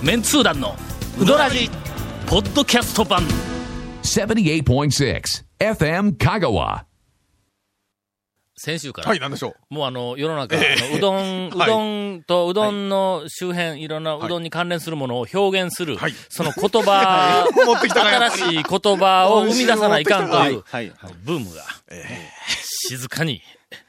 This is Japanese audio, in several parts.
メンツー団のウドラジポッドキャスト版。78.6 FM Kagawa. 先週から、はい、なんでしょう。もうあの、世の中、あのうどん、うどんとうどんの周辺、いろんなうどんに関連するものを表現する、はい。その言葉、新しい言葉を生み出さないかんという、はい。ブームが、静かに、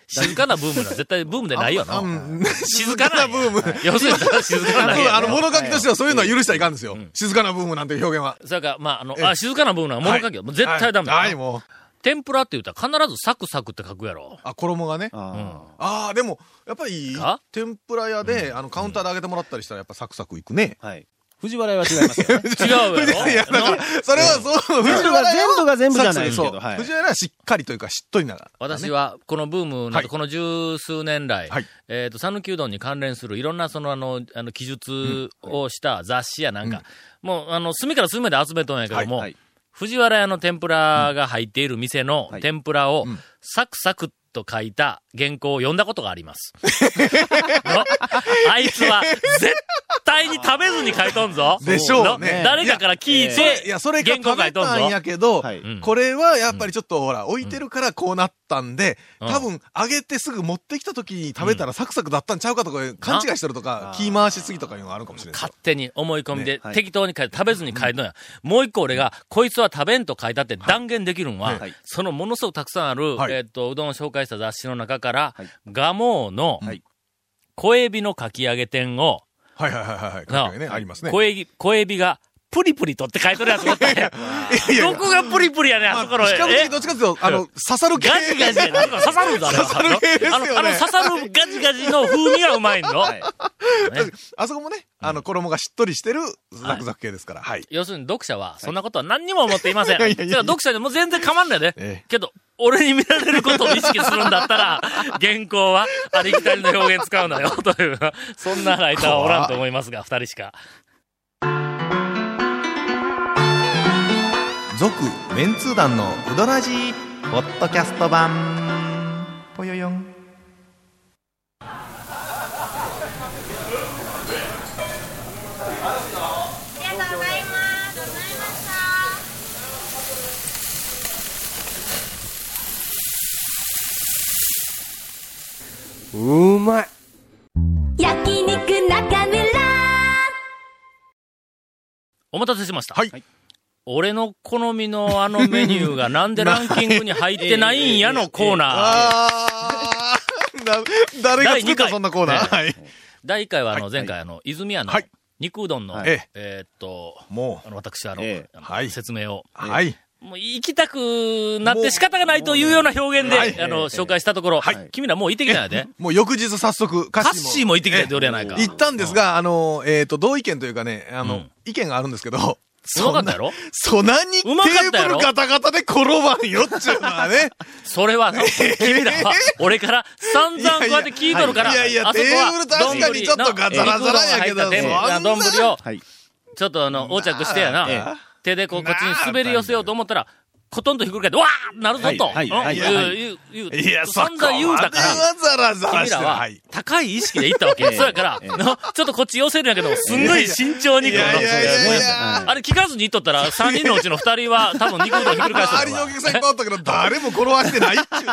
静かなブームな、絶対ブームでないよな。うん静かなブーム。要するに、静かなあの、物書きとしてはそういうのは許しちゃいかんですよ。静かなブームなんていう表現は。それから、まあ、あの、あ、静かなブームな物書きは、もう絶対ダメだ、はい、はいもう。天ぷらって言ったら必ずサクサクって書くやろ。あ、衣がね。あああ、でも、やっぱりか、天ぷら屋で、あの、カウンターで揚げてもらったりしたら、やっぱサクサクいくね。あ。はい。藤原屋は違いますよね。違うやろいや、だから、それはそう、藤全部が全部が全部じゃないですけど藤原はしっかりというか、しっとりながら。私は、このブームなど、はい。この十数年来、はい。えっ、と、讃岐うどんに関連するいろんなその、あの、あの、記述をした雑誌やなんか、もう、あの、隅から隅まで集めとんやけども、はい。藤原屋の天ぷらが入っている店のはい。天ぷらをん、サクサクと書いた原稿を読んだことがあります。の あいつは、絶対に食べずに書いとんぞ。でしょうね。の誰かから聞いそれて、いや、それが原稿食べ書いとんぞ。たんやけど、これはやっぱりちょっとほら、置いてるからこうなったんで、うん。多分揚げてすぐ持ってきた時に食べたらサクサクだったんちゃうかとか、勘違いしてるとかあ、気回しすぎとかいうのがあるかもしれない。勝手に思い込みで、適当に書いて、食べずに書いとんや。もう一個俺が、こいつは食べんと書いたって断言できるんは、はい。そのものすごくたくさんある、はい。えっ、と、うどんを紹介した雑誌の中から、はい。ガモーのはい、小エビのかき揚げ店を、はいはいはいはいね、ありますね。小エビ、小エビが、プリプリとって書いてるやつおったんどこがプリプリやねん、あそこの。まあ、比較え？的どっちかっていうと、あの、刺さる系。ガジガジや。なんか刺さるんだ、あれは。刺さる系ですよねあの、あの刺さるガジガジの風味がうまいの。はい。あそこもね、あの、衣がしっとりしてるザクザク系ですから。はい。要するに読者は、そんなことは何にも思っていません。いやいやいや読者でも全然構わんないで。ええけど、俺に見られることを意識するんだったら、原稿はありきたりの表現使うなよ、という、そんなライターはおらんと思いますが、二人しか。続、メンツー団のうどらじポッドキャスト版。ぽよよん。ありがとうございます。ございました。うまい。焼肉中村お待たせしました。はい。俺の好みのあのメニューがなんでランキングに入ってないんやのコーナー。あー、な 誰が作ったそんなコーナー？はい。第1回はあのはい前回あの、泉屋のはい。肉うどんの、えっと、もあの私あの、説明を、う、はい。もう行きたくなって仕方がないというような表現で、はいあの、紹介したところ、はい。君らもう行ってきたんやで。もう翌日早速、歌カッ。シーも行ってきたって俺やないか。行ったんですが、あの、えっと、同意見というかね、あのうん、意見があるんですけど、うまかったやろそんなにテーブルガタガタで転ばんよっちゅうのはね。それは、君らは、俺から散々こうやって聞いとるから、いやいやテーブル確かにちょっとガザラザラやけど丼を、はい。ちょっとあの、横着してやな、え手でこう、こっちに滑り寄せようと思ったら、コトンとひっくり返って、わーなるぞと、はいうんはいはいはい。言ういや、散々言うたから、はザラザラ。君らははい。高い意識で行ったわけ。そうやから、の ちょっとこっち寄せるんやけど、すんごい慎重にいやいやいやいやいこやうあれ聞かずに行っとったら、3人のうちの2人は多分肉うどんひっくり返してるわ周りのお客さんいっぱいおったけど、誰も転ばしてないっちゅう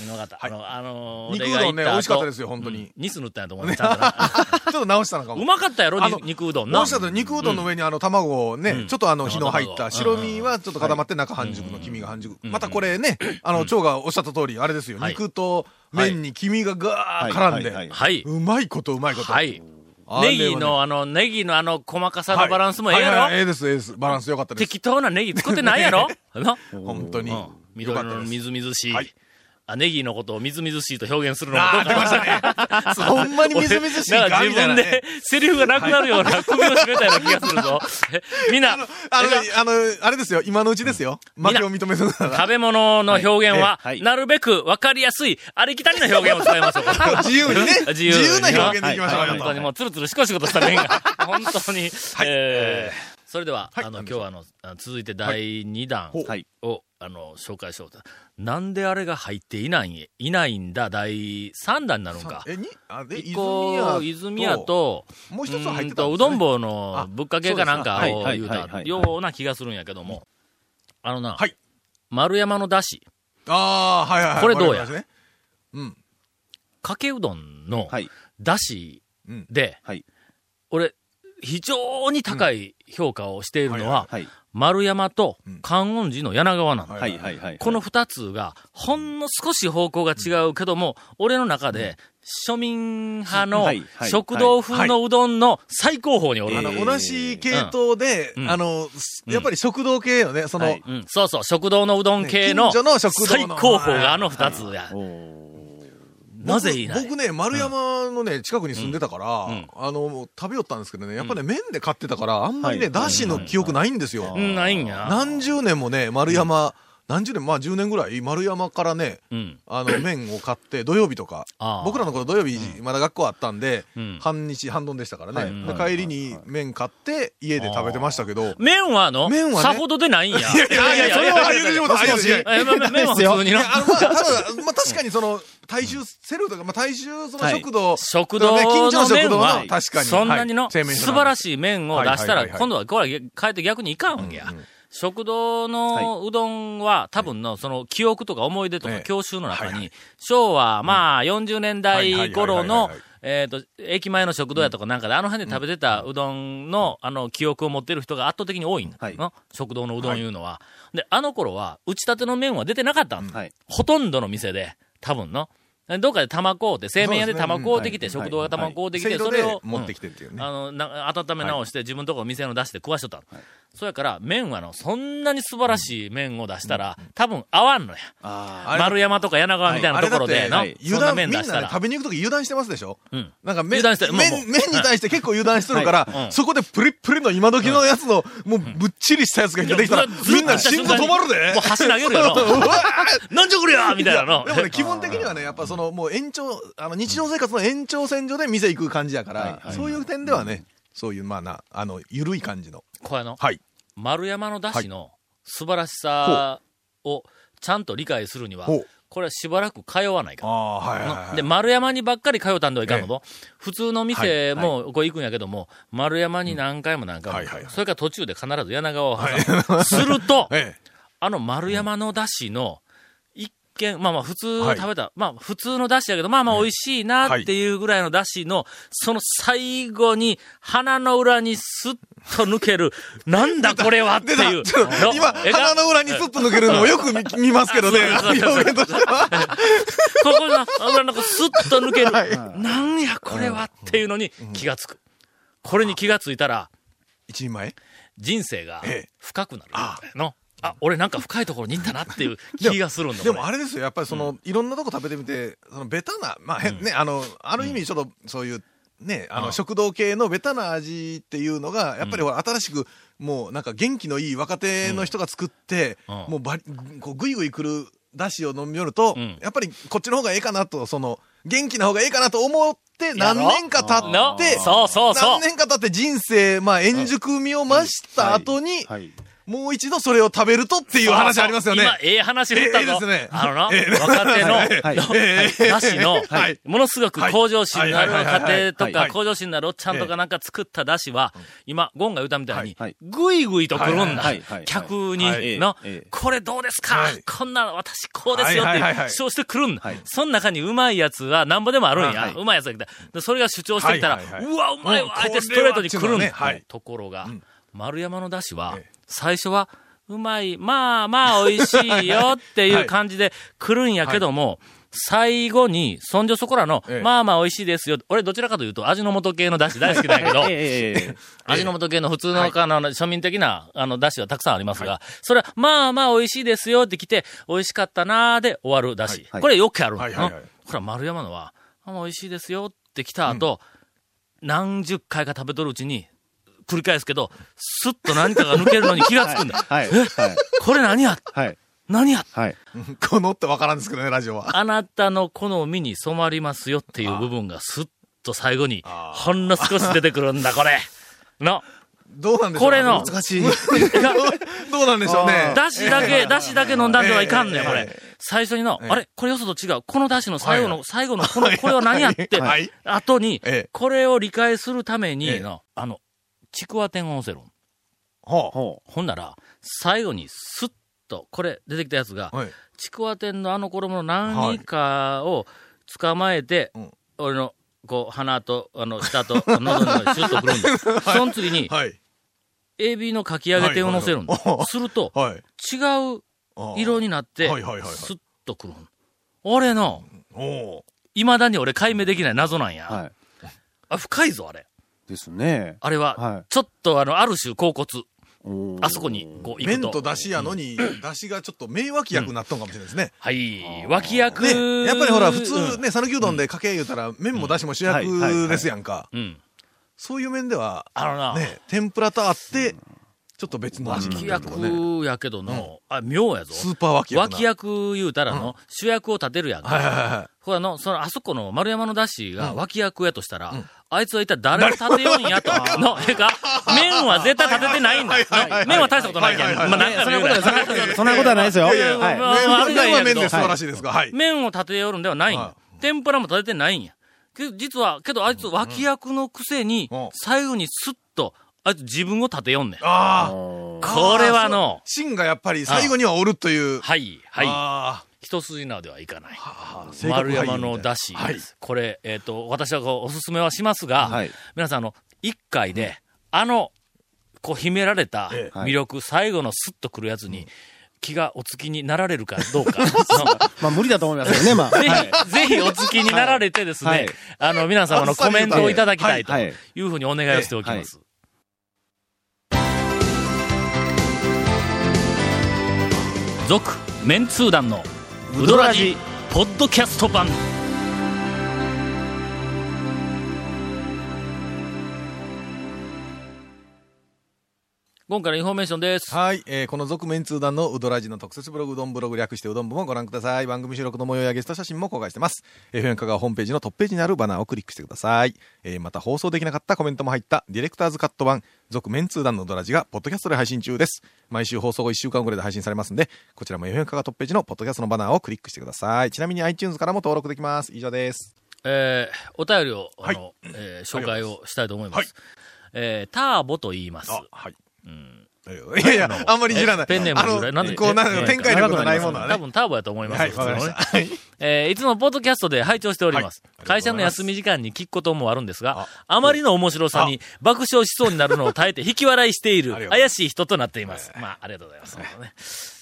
見なかった。あの、あのー、肉うどんね、美味しかったですよ。よ、本当に。ニス塗ったんやと思うね、ちゃんとな。ちょっと直したのかも。うまかったやろ、肉うどんな。美味しかった肉うどんの上にあの卵をね、うんちょっとあの火の入った白身はちょっと固まって中半熟の黄身が半熟。んまたこれね、あの、蝶がおっしゃった通り、あれですよ。はい肉と麺に黄身がガーッ絡んで。はい。うまいことうまいこと。はい。ネギの、あの、ネギのあの、細かさのバランスもええやろ？ええです、ええです。バランス良かったです。適当なネギ作ってないやろ？な本当に。うん。よ緑かったです。のみずみずしい。ネギのことをみずみずしいと表現するのもどうか出ましたね。ほんまにみずみずしいか自分で。セリフがなくなるような首を絞めたような気がするぞ。え みんな、あのね、あの、あれですよ、今のうちですよ。負けを認めるなら。食べ物の表現は、はいはいなるべく分かりやすい、ありきたりな表現を使いましょう。自由にね。自 自由に由な表現でいきましょうよはい本当にもう、つるつるしこしことした面が、本当に。えーそれでは、あの、今日はあの、あ続いて第2弾。を、あの、紹介しようと。なんであれが入っていない、いないんだ、第3弾になるんか。え、に、あ、で、一個、泉屋、と、もう一つは入ってたね、とうどん坊のぶっかけかなんかあを言うたはいような気がするんやけども、あのな、はい丸山のだし、ああ、はいはいはい。これどうや？ねうん。かけうどんのはい。だしうん。で、はい。俺、非常に高い評価をしているのは、はい。丸山とうん。観音寺の柳川なんだ。この二つが、ほんの少し方向が違うけども、俺の中で、庶民派の食堂風のうどんの最高峰におる。あの、同じ系統で、うん。あの、やっぱり食堂系よね、その、はい。うん、そうそう、食堂のうどん系の最の高峰があの二つや。なぜいいない？僕僕ね、丸山のね、近くに住んでたから、ん。あの、食べよったんですけどね、やっぱね、麺で買ってたから、あんまりね、はい。だしの記憶ないんですよ。うん、ないんや。何十年もね、丸山、何十年、まあ10年ぐらい、丸山からね、うん。あの、麺を買って、土曜日とか僕らの頃土曜日、まだ学校あったんでうん、半日、半丼でしたからはいね。で帰りに麺買って、家で食べてましたけど、麺はあの、麺はねさほどでないんや。いいやいやいや、それは言うてももしもしいやいやえ、ま麺は普通にのまあ、確かにその、大衆セルとか、まあ、大衆その食堂、食堂ね近所のの食堂の、確かに。そんなにのはい素晴らい。しい麺を出したら、今度はこれは変えて逆にいかんわけや。食堂のうどんは、多分の、その記憶とか思い出とかええ。教習の中に昭和、まあ、40年代頃のえっと、駅前の食堂やとかなんかで、あの辺で食べてたうどんの、あの、記憶を持ってる人が圧倒的に多いんだはい。の食堂のうどんい。うのは。で、あの頃は、打ち立ての麺は出てなかったん。ほとんどの店で、多分の。どっかで玉買うて、製麺屋で玉買うてきて、食堂が玉買うてきて、それを、持ってきてっていうね。あの、な、温め直して、自分のところ店の出して食わしとったの。そやから、麺はの、そんなに素晴らしい麺を出したら、多分合わんのや。丸山とか柳川みたいなところでな油断、みんなね麺出したら。食べに行くとき油断してますでしょ？うん。なんか麺、油断してもう麺、麺に対して結構油断してるから、はいうんそこでプリップリの今時のやつの、もうぶっちりしたやつが出てきたら、みんな信号止まるでもう橋投げるよの。うわなんじゃこりゃみたいなの。でもね、基本的にはね、やっぱその、もう延長、あの、日常生活の延長線上で店行く感じやから、そういう点ではね、そういう、まあな、あの、ゆるい感じの。これの、はい。丸山の出汁の素晴らしさをちゃんと理解するにはこれはしばらく通わないかああ、はいはいはい。で、丸山にばっかり通ったんではいかんのと。普通の店はいもこう行くんやけども、丸山に何回も何回も行くはいはいはいそれから途中で必ず柳川を挟む。すると、ええ。あの丸山のだしの、一見、まあまあ普通はい。食べた、まあ普通のだしやけど、まあまあ美味しいなっていうぐらいのだしの、その最後に鼻の裏にスッと抜ける、なんだこれはってでいう。今、えが。鼻の裏にスッと抜けるのをよく見見ますけどね、そうそうそう表現としては。ここの油の中スッと抜ける。はいなんやこれはっていうのに気がつく。これに気がついたら、一人前？人生がええ。深くなる。の。あ、俺なんか深いところに行ったなっていう気がするんだ。でもあれですよ、やっぱりその、いろんなとこ食べてみて、そのベタな、まあ、へね、あの、ある意味ちょっとそういう、ね、あの、うん食堂系のベタな味っていうのが、やっぱり新しく、もうなんか元気のいい若手の人が作って、うん。もうばり、こうぐいぐい来る出汁を飲みよると、うん。やっぱりこっちの方がええかなと、その、元気な方がええかなと思って、や何ろ年か経のって、そうそうそう。何。年か経って人生、まあ、円熟味を増した後に、はい。もう一度それを食べるとっていう話ありますよね。今、ええ話振ったぞ。ええですね。あのな、ええ。若手の、はい。のだしの、はい。ものすごく向上心のあるはい。はい。はい。はい。家庭とか、はい。向上心のあるおっちゃんとかなんか作っただしは、今、ゴンが言ったみたいにぐい。ぐい。と来るんだ。客にはい。のえ。え、これどうですか？はい。こんな私こうですよって主張してくるんだ。はい。その中にうまいやつはなんぼでもあるんや。は。い。うまいやつが来た。でそれが主張してきたら、うわ、うまいわ、うんあえてストレートに来るんだ。ところがん、丸山のだしはええ、最初は、うまい、まあまあ美味しいよっていう 感じで来るんやけども、最後に、そんじょそこらのええ、まあまあ美味しいですよ。俺どちらかというと味の素系のだし大好きなんやけど、え 味の素系の普通の、あの、庶民的な、あの、だしはたくさんありますが、それは、まあまあ美味しいですよって来て、美味しかったなーで終わるだし。はい。これよくあるの。はいはいはい。ほら、丸山のは、あ美味しいですよって来た後、何十回か食べとるうちに、繰り返すけど、スッと何かが抜けるのに気がつくんだ。はい。え？はい。これ何や？はい。何や？はい。このってわからんですけどね、ラジオは。あなたの好みに染まりますよっていう部分がスッと最後に、ほんの少し出てくるんだ、これ。の。どうなんでしょうこれの難しい。どうなんでしょうね。だしだけ、だしだけ飲んだんではいかんねん、これ。最初にの、ええあれ？これよそと違う。このだしの最後の、はい最後の、この、これは何やって？はい、後にええ、これを理解するためにあの、ちくわ天オセロン。はほほんなら、最後にスッと、これ出てきたやつがあ、はい。ちくわ天のあの衣の何かを捕まえて、うん俺の、こう、鼻と、あの、下と、喉の中にシュッとくるんだ。その次に、はい。エビのかき揚げ天を乗せるんだはいはいは。いすると、はい。違うああ色になって、はいはいはいはいスッとくるん。俺の、おお未だに俺解明できない謎なんや。う。はい。あ、深いぞ、あれ。ですね。あれは、はいちょっとあの、ある種、甲骨。あそこに、こう、行麺くと。と出汁やのに、出汁がちょっと名脇役になったんかもしれないですね。はい。脇役。ね、やっぱりほら、普うん通ね、讃岐うどんでかけ言うたら、麺も出汁も主役ですやんか。うん。そういう面では、あのな、ね、天ぷらとあって、ちょっっと別の味に脇。役やけどの、あ、妙やぞ。スーパー脇役な。脇役言うたらの、主役を立てるやんか。はいはいはほらの、その、あそこの丸山のダッシーが脇役やとしたら、あいつは一体誰を立てようんやと。の、ええか、麺は絶対立ててないんだ。麺は大したことないけん。まあ、そんなことはそんなことはないですよ。麺は麺で素晴らしいですが、はい。麺を立てよるんではないんやは。天ぷらも立ててないんや。実は、けどあいつ脇役のくせにうん、最後にスッと、あいつ自分を立てよんねん。ああ。これはの、芯がやっぱり最後にはおるという。はい、はい。あ一筋縄ではいかない。あ。丸山のだし、はい。これ、えっ、と、私はこうおすすめはしますが、はい皆さん、あの、一回で、あの、こう、秘められたええ魅力、最後のスッとくるやつに、気がお付きになられるかどうか。まあ 無理だと思いますけどね、まあ。ぜひ、はいぜひお付きになられてですね、はいあの、皆様のコメントをいただきたいとはいいうふうにお願いをしておきます。続、メンツー団のウドラジポッドキャスト版。今回のインフォメーションです。はい、えーこの続麺通団のうどラヂの特設ブログ、うどんブログ略してうどん部もご覧ください。番組収録の模様やゲスト写真も公開してます。FM 香川ホームページのトップページにあるバナーをクリックしてください。えーまた放送できなかったコメントも入ったディレクターズカット版、続麺通団のうどラヂがポッドキャストで配信中です。毎週放送後1週間後で配信されますんで、こちらも FM 香川トップページのポッドキャストのバナーをクリックしてください。ちなみに iTunes からも登録できます。以上です。えーお便りを、あの、はいえー紹介をしたいと思います。はいえーターボと言います。あ、はい。いやいや、あんまり知らない。えペンネームなんでこう、なか展開力のないものはね。多分ターボやと思います。はい、ね。えーいつもポッドキャストで拝聴しております。はい会社の休み時間に聞くこともあるんですが、ああまりの面白さに爆笑しそうになるのを耐えて引き笑いしている怪しい人となっています。まあ、ありがとうございます。ね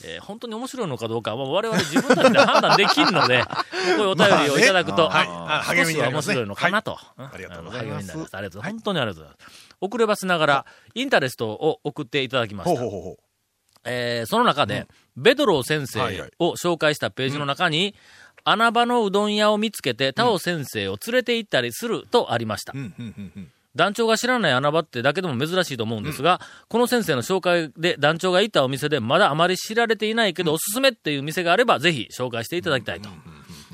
えー本当に面白いのかどうかは我々自分たちで判断できるので、こういうお便りをいただくと、少しは面白いのかなと。うんありがとうございます励みになります。ありがとうございます。本当にありがとうございます。遅ればせながら、インタレストを送っていただきましたほうほう。ほう。えーその中で、ベドロー先生はいはいを紹介したページの中に、穴場のうどん屋を見つけて、タオ先生を連れて行ったりするとありました。うん、うん、うん、うん。団長が知らない穴場ってだけでも珍しいと思うんですが、この先生の紹介で団長が行ったお店でまだあまり知られていないけど、おすすめっていう店があれば、ぜひ紹介していただきたいと。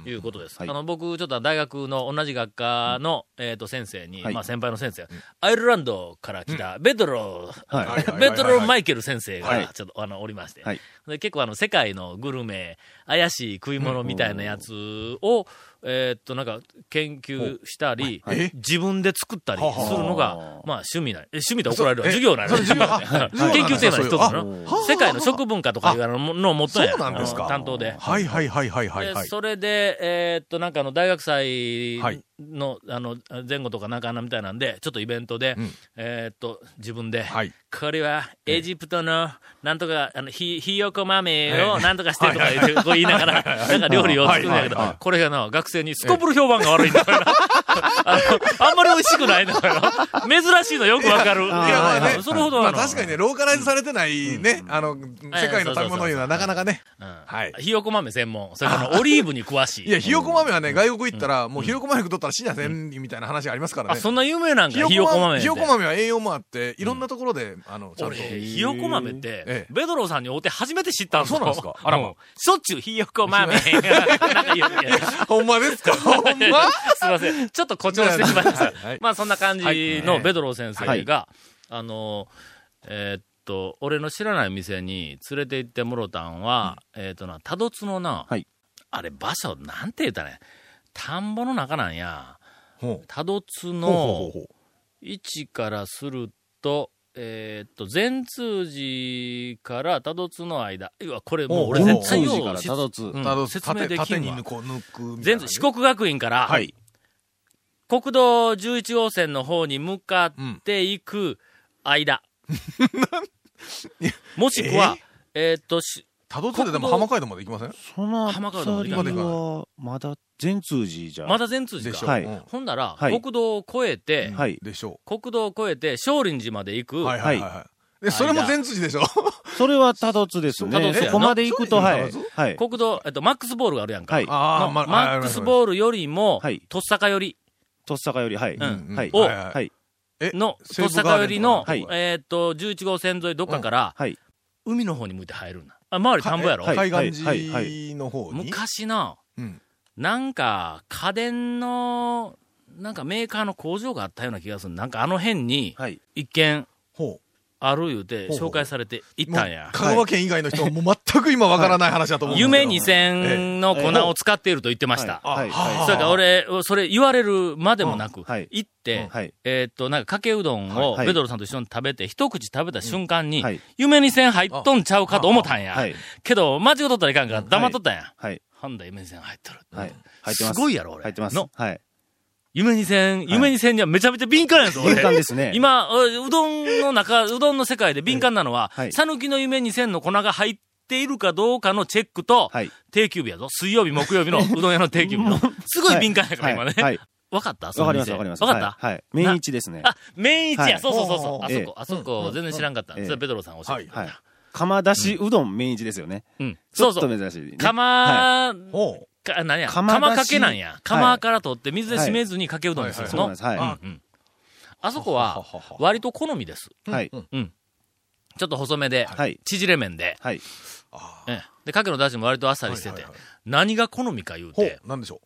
いうことです。はい。あの、僕、ちょっと大学の同じ学科の、えっ、と、先生に、はい。まあ先輩の先生、アイルランドから来た、ベドロ ベドロー・マイケル先生はい。が、ちょっと、あの、おりまして、はい。で結構あの、世界のグルメ、怪しい食い物みたいなやつを、えーっと、なんか、研究したり、はい自分で作ったりするのが、まあ、趣味な、え、趣味で怒られるわ。え授業なのねあ研究テーマの一つなの世界の食文化とかいうののもっとや。そうなんですか？担当で。はいはいはいはいはい。それで、えーっと、なんかあの、大学祭はいの、あの、前後とかなんかなみたいなんで、ちょっとイベントで、うん。えーっと、自分で、はい。これは、エジプトの、なんとか、あの、ひ、ひよこ豆をなんとかしてとか言って、こう言いながら、なんか料理を作るんだけどこれがな、学生にすこぶる評判が悪いんだからな。あんまり美味しくないんだからな。珍しいのよくわかる。いや、まあね。それほどまあの確かにね、ローカライズされてないね、あの、世界の食べ物いうのはなかなかね。うんはいひよこ豆専門。それからオリーブに詳しい。いや、ひよこ豆はね、外国行ったら、もうひよこ豆食ったら死にゃせんみたいな話ありますからあ、ね。そんな有名なんか、ひよこ豆。ひよこ豆は栄養もあって、いろんなところで、あの、ちゃん俺、と。ひよこ豆ってええ、ベドローさんに会うて初めて知ったんあそうなんですか？あらまうんしょっちゅうひよこ豆。ほんまですか？ほんま？すいません。ちょっと誇張してしまいました。はい。まあそんな感じのベドロー先生が、あの、えーっと、俺の知らない店に連れて行ってもろたんは、えーっとな、多度津のな、はい。あれ場所、なんて言ったらね、田んぼの中なんや。多度津の位置からすると、えーっと、善通寺から多度津の間。うわ、これもう俺絶対よう善通寺から多度津うん説明できんわ。四国学院から、はい。国道11号線の方に向かっていく間。もしくは、えー？っと、し多度津ででも浜街道まで行きません？その浜川でも辺り行かないは、まだ善通寺じゃ。まだ善通寺か。はいでしょうんほんなら、はい国道を越えて、はい。でしょ国道を越えて、少林寺まで行く、う。はいはいはいはい。で、それも全辻でしょ？それは多度津ですね。多度津やなそこまで行くと、はい。国道、えっと、マックスボールがあるやんか。はいあのマックスボールよりも、はいとっさかよりとっさかより、はい。うんはい。をはいはいはい。えの、さかよりの、ガーデンとかえーっと、11号線沿いどっかから、はい。海の方に向いて入るんだ。あ、周り田んぼやろ、はい海岸寺の方に？昔な、うん。なんか、家電の、なんかメーカーの工場があったような気がする。なんかあの辺に、はい。一見ほある言うて、紹介されて行う。ったんや。香川県以外の人はもう全く今わからない話だと思う夢2000の粉を使っていると言ってました。はい。あはそれから俺、それ言われるまでもなく、行って、い。はい。えーっと、なんかかけうどんをはいベドロさんと一緒に食べて、一口食べた瞬間に、はい。夢に線入っとんちゃうかと思ったんや。はい。けど、間違っとったらいかんから黙っとったんや。はい。はんだ、夢に線入っとる。はい。入ってます。すごいやろ、俺。入ってます。の、はい。夢に線、夢に線にはめちゃめちゃ敏感やぞ、俺。敏感ですね。今、ううどんの中、うどんの世界で敏感なのははい、さぬきの夢に線の粉が入っているかどうかのチェックと、はい。定休日やぞ。水曜日、木曜日の うどん屋の定休日の。すごい敏感やから、今ね。はい。わかった？わかります、わかります。わかった、はいはい。メイン一ですね。あ、メイン一や、はいそうそうそうそう。あそこ、あそこ、全然知らんかった。ええそれペドロさん教えてくれた。はい。釜出しうどんメイン一ですよね。うん。ちょっとそうそう。珍しいね。釜、ほか、何や、釜かけなんや。釜から取って水で締めずにかけうどんにするの？はい。はうんうんあそこは、割と好みです。い。はい。うん。ちょっと細めで、はい。縮れ麺で、はい。ええで、かけの出汁も割とあっさりしててはいはいはい、何が好みか言うほてう、、なんでしょ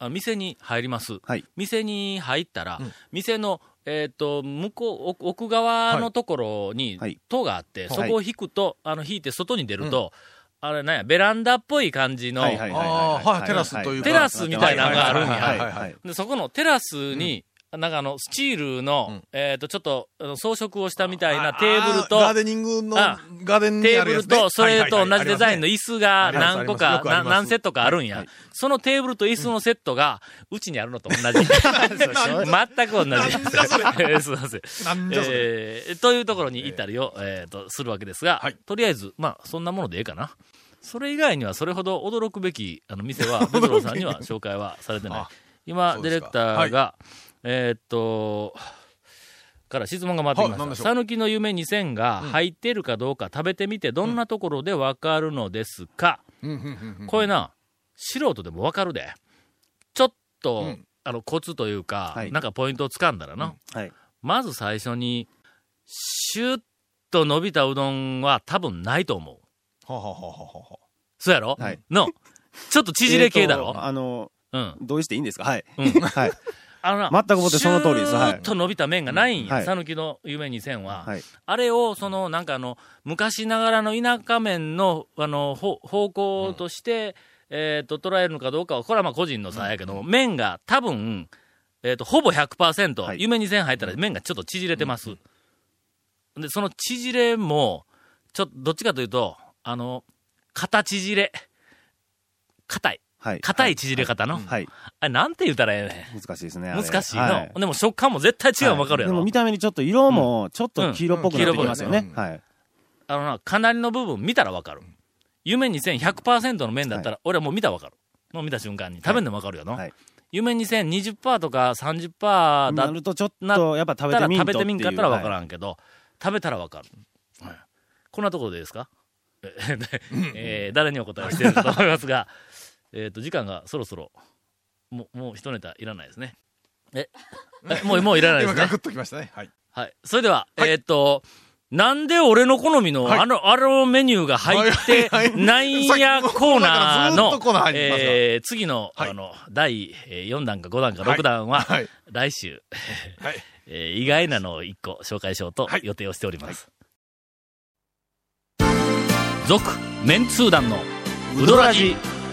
あ店に入ります。はい。店に入ったら、うん店の、えっ、と、向こう、奥奥側のところにはい、戸があって、はいそこを引くと、あの、引いて外に出ると、あれなんや、ベランダっぽい感じの、あーはいテラスというか。テラスみたいなのがあるんや。はいはいはいはいで、そこのテラスに、なんかあの、スチールの、うん。えっ、と、ちょっと、装飾をしたみたいなう。テーブルと、あガーデニングの、あガーデンにテーブルと、それと同じデザインのはい椅子が何個か何セットかあるんや。はい。そのテーブルと椅子のセットが、うちにあるのと同じ。全く同じ。えーすいません。えーというところに行ったりを、えー。と、するわけですが、はい。とりあえず、まあ、そんなものでええかな。それ以外には、それほど驚くべき、あの、店は、ベトロさんには紹介はされてない。あ。今、ディレクターが、えーっと、から質問が回ってきました。さぬきの夢2000が入っているかどうか食べてみて、どんなところでわかるのですか、うんうんうんうんこれな、素人でもわかるで。ちょっと、うんあの、コツというか、はいなんかポイントをつかんだらな。はい。まず最初に、シュッと伸びたうどんは多分ないと思う。はははははそうやろ？はいの、ちょっと縮れ系だろ？えーとあの、うん。同意していいんですか？はい。うん はい。あのな、全くもってその通りですはいシューッと伸びた麺がないんや。はいさぬきの夢2000は。はい。あれを、その、なんかあの、昔ながらの田舎麺の、あの、ほ方向として、えっ、と、捉えるのかどうかは、これはまあ個人の差やけども、麺が多分、えっ、と、ほぼ100%、はい夢2000入ったら麺がちょっと縮れてます。で、その縮れも、ちょっと、どっちかというと、あの、肩縮れ。硬い。はい。硬い縮れ方の？はい。あれ、なんて言ったらええねん。難しいですね。難しいの、はいでも食感も絶対違うの分かるやろ、でも見た目にちょっと色も、ちょっと黄色っぽくなってきますよねはい。あのな、かなりの部分見たら分かる。夢2100%の麺だったら、俺はもう見たら分かる。もう見た瞬間に。食べんでも分かるよの。はい夢2020%とか30%だなっるとちょっなと、やっぱ食べたらてみんと食べてみんかったら分からはいんけど、食べたら分かる。はいこんなところでですか？ええー誰にお答えしているかと思いますが、えっと、時間がそろそろ、もう、もう一ネタいらないですね。え、え もう、もういらないですね今ガ。クッときましたね。はい。はい。それでは、えーっと、なんで俺の好みの、はいあの、あのメニューが入ってはいはいはいないやコーナーのえー次の、はいあの、第4弾か5弾かはい6弾は、はい来週、はい。えー意外なのを1個紹介しようとはい予定をしております。続、メンツー団のウドラジ